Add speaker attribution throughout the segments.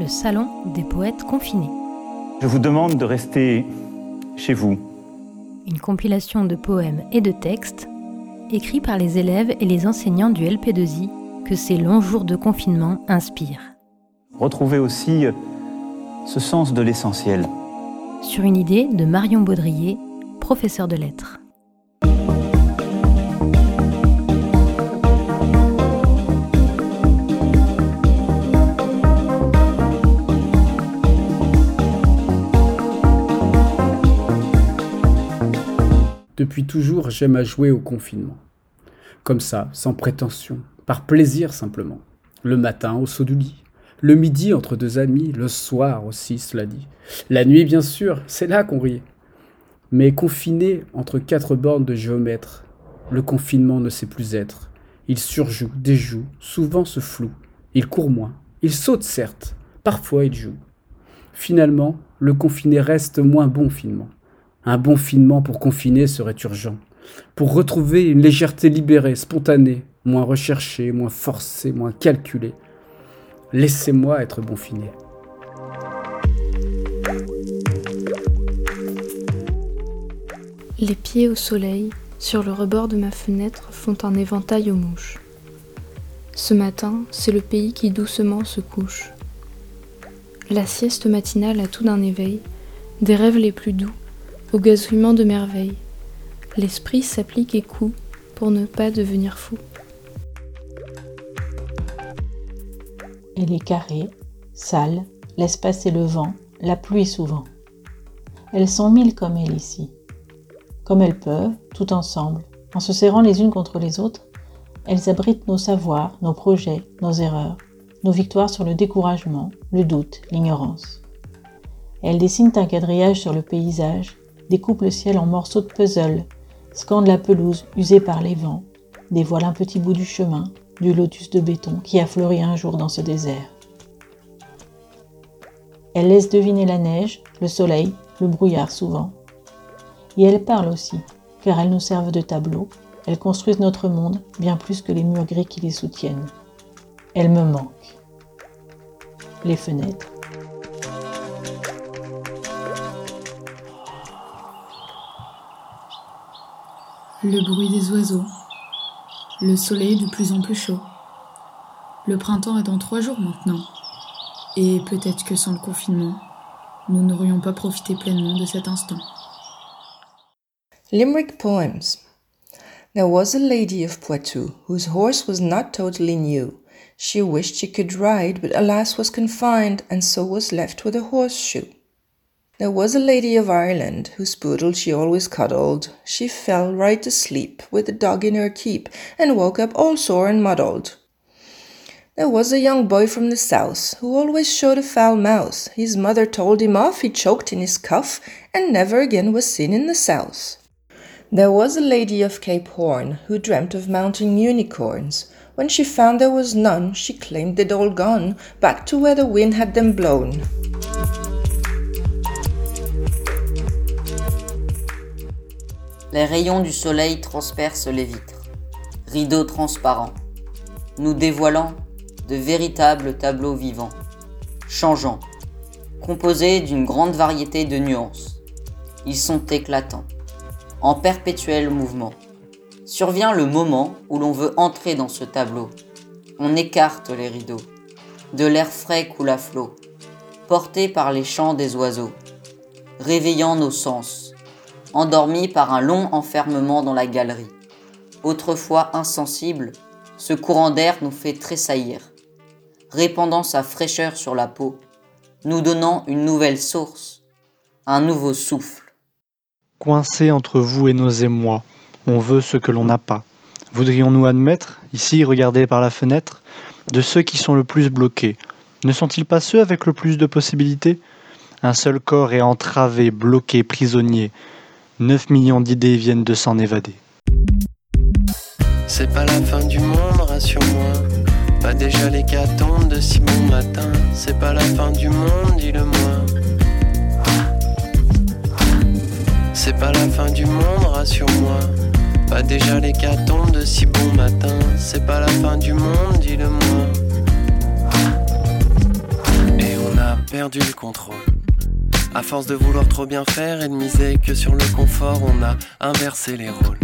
Speaker 1: le salon des poètes confinés.
Speaker 2: Je vous demande de rester chez vous.
Speaker 1: Une compilation de poèmes et de textes écrits par les élèves et les enseignants du LP2I que ces longs jours de confinement inspirent.
Speaker 2: Retrouvez aussi ce sens de l'essentiel.
Speaker 1: Sur une idée de Marion Baudrier, professeur de lettres.
Speaker 3: Depuis toujours, j'aime à jouer au confinement. Comme ça, sans prétention, par plaisir simplement. Le matin au saut du lit, le midi entre deux amis, le soir aussi, cela dit. La nuit, bien sûr, c'est là qu'on rit. Mais confiné entre quatre bornes de géomètre, le confinement ne sait plus être. Il surjoue, déjoue, souvent se floue. Il court moins. Il saute certes, parfois il joue. Finalement, le confiné reste moins bon finement. Un bon finement pour confiner serait urgent, pour retrouver une légèreté libérée, spontanée, moins recherchée, moins forcée, moins calculée. Laissez-moi être bon finé.
Speaker 4: Les pieds au soleil, sur le rebord de ma fenêtre, font un éventail aux mouches. Ce matin, c'est le pays qui doucement se couche. La sieste matinale a tout d'un éveil, des rêves les plus doux, au gazouillement de merveilles. L'esprit s'applique et coud pour ne pas devenir fou.
Speaker 5: Elle est carrée, sale, laisse passer le vent, la pluie souvent. Elles sont mille comme elle ici. Comme elles peuvent, tout ensemble, en se serrant les unes contre les autres, elles abritent nos savoirs, nos projets, nos erreurs, nos victoires sur le découragement, le doute, l'ignorance. Elles dessinent un quadrillage sur le paysage découpe le ciel en morceaux de puzzle, scande la pelouse usée par les vents, dévoile un petit bout du chemin, du lotus de béton qui a fleuri un jour dans ce désert. Elle laisse deviner la neige, le soleil, le brouillard souvent. Et elle parle aussi, car elles nous servent de tableau, elles construisent notre monde bien plus que les murs gris qui les soutiennent. Elles me manquent. Les fenêtres,
Speaker 6: le bruit des oiseaux, le soleil de plus en plus chaud. Le printemps est dans trois jours maintenant, et peut-être que sans le confinement, nous n'aurions pas profité pleinement de cet instant.
Speaker 7: Limerick Poems There was a lady of Poitou whose horse was not totally new. She wished she could ride, but alas was confined, and so was left with a horseshoe. There was a lady of Ireland whose poodle she always cuddled. She fell right asleep with the dog in her keep and woke up all sore and muddled. There was a young boy from the south who always showed a foul mouth. His mother told him off, he choked in his cuff, and never again was seen in the south. There was a lady of Cape Horn who dreamt of mounting unicorns. When she found there was none, she claimed they'd all gone back to where the wind had them blown.
Speaker 8: Les rayons du soleil transpercent les vitres, rideaux transparents, nous dévoilant de véritables tableaux vivants, changeants, composés d'une grande variété de nuances. Ils sont éclatants, en perpétuel mouvement. Survient le moment où l'on veut entrer dans ce tableau. On écarte les rideaux. De l'air frais coule à flot, porté par les chants des oiseaux, réveillant nos sens endormi par un long enfermement dans la galerie. Autrefois insensible, ce courant d'air nous fait tressaillir, répandant sa fraîcheur sur la peau, nous donnant une nouvelle source, un nouveau souffle.
Speaker 9: Coincé entre vous et nos émois, on veut ce que l'on n'a pas. Voudrions-nous admettre, ici regardés par la fenêtre, de ceux qui sont le plus bloqués? Ne sont-ils pas ceux avec le plus de possibilités? Un seul corps est entravé, bloqué, prisonnier. 9 millions d'idées viennent de s'en évader.
Speaker 10: C'est pas la fin du monde, rassure-moi. Pas déjà l'hécatombe de si bon matin. C'est pas la fin du monde, dis-le-moi. C'est pas la fin du monde, rassure-moi. Pas déjà l'hécatombe de si bon matin. C'est pas la fin du monde, dis-le-moi. Et on a perdu le contrôle. À force de vouloir trop bien faire et de miser que sur le confort, on a inversé les rôles.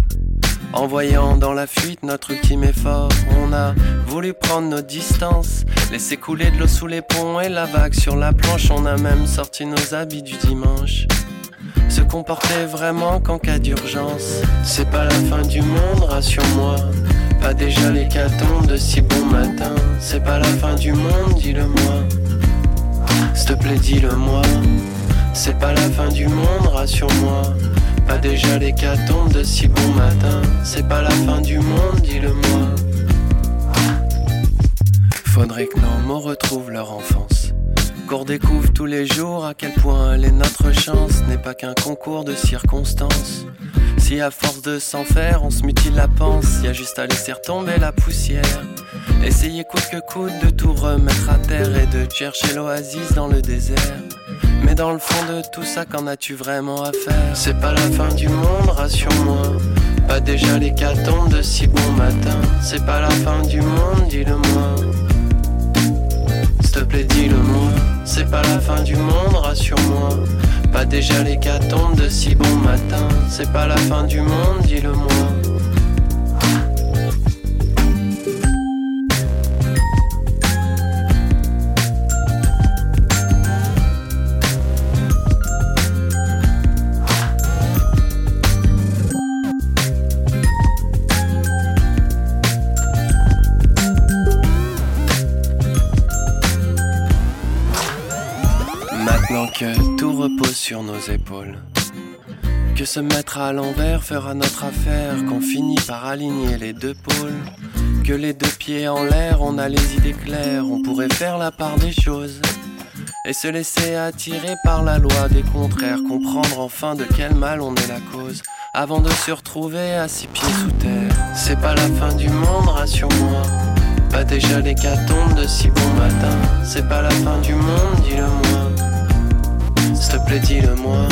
Speaker 10: En voyant dans la fuite notre ultime effort, on a voulu prendre nos distances, laisser couler de l'eau sous les ponts et la vague sur la planche, on a même sorti nos habits du dimanche. Se comporter vraiment qu'en cas d'urgence, c'est pas la fin du monde, rassure-moi. Pas déjà l'hécatombe de si bon matin, c'est pas la fin du monde, dis-le-moi. S'il te plaît, dis-le-moi. C'est pas la fin du monde, rassure-moi. Pas déjà l'hécatombe de si bon matin, c'est pas la fin du monde, dis-le-moi. Faudrait que nos mots retrouvent leur enfance. Qu'on découvre tous les jours à quel point elle est notre chance, n'est pas qu'un concours de circonstances. Si à force de s'en faire, on se mutile la panse, y a juste à laisser retomber la poussière. Essayer coûte que coûte de tout remettre à terre et de chercher l'oasis dans le désert. Mais dans le fond de tout ça, qu'en as-tu vraiment à faire? C'est pas la fin du monde, rassure-moi. Pas déjà l'hécatombe de si bon matin. C'est pas la fin du monde, dis-le-moi. S'il te plaît, dis-le-moi. C'est pas la fin du monde, rassure-moi. Pas déjà l'hécatombe de si bon matin. C'est pas la fin du monde, dis-le-moi. Que tout repose sur nos épaules. Que se mettre à l'envers fera notre affaire, qu'on finit par aligner les deux pôles. Que les deux pieds en l'air, on a les idées claires, on pourrait faire la part des choses. Et se laisser attirer par la loi des contraires, comprendre enfin de quel mal on est la cause. Avant de se retrouver à six pieds sous terre. C'est pas la fin du monde, rassure-moi. Pas déjà l'hécatombe de si bon matin. C'est pas la fin du monde, dis-le-moi. S'il te plaît, dis-le-moi.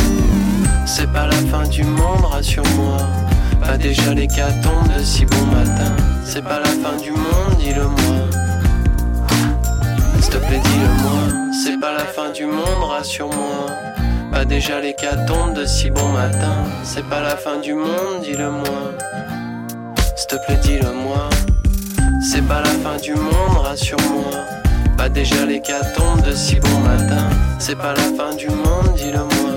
Speaker 10: C'est pas la fin du monde, rassure-moi. Pas déjà l'hécatombe de si bon matin. C'est pas la fin du monde, dis-le-moi. S'il te plaît, dis-le-moi. C'est pas la fin du monde, rassure-moi. Pas déjà l'hécatombe de si bon matin. C'est pas la fin du monde, dis-le-moi. S'il te plaît, dis-le-moi. C'est pas la fin du monde, rassure-moi. Pas déjà l'hécatombe de si bon matin. C'est pas la fin du monde, dis-le-moi.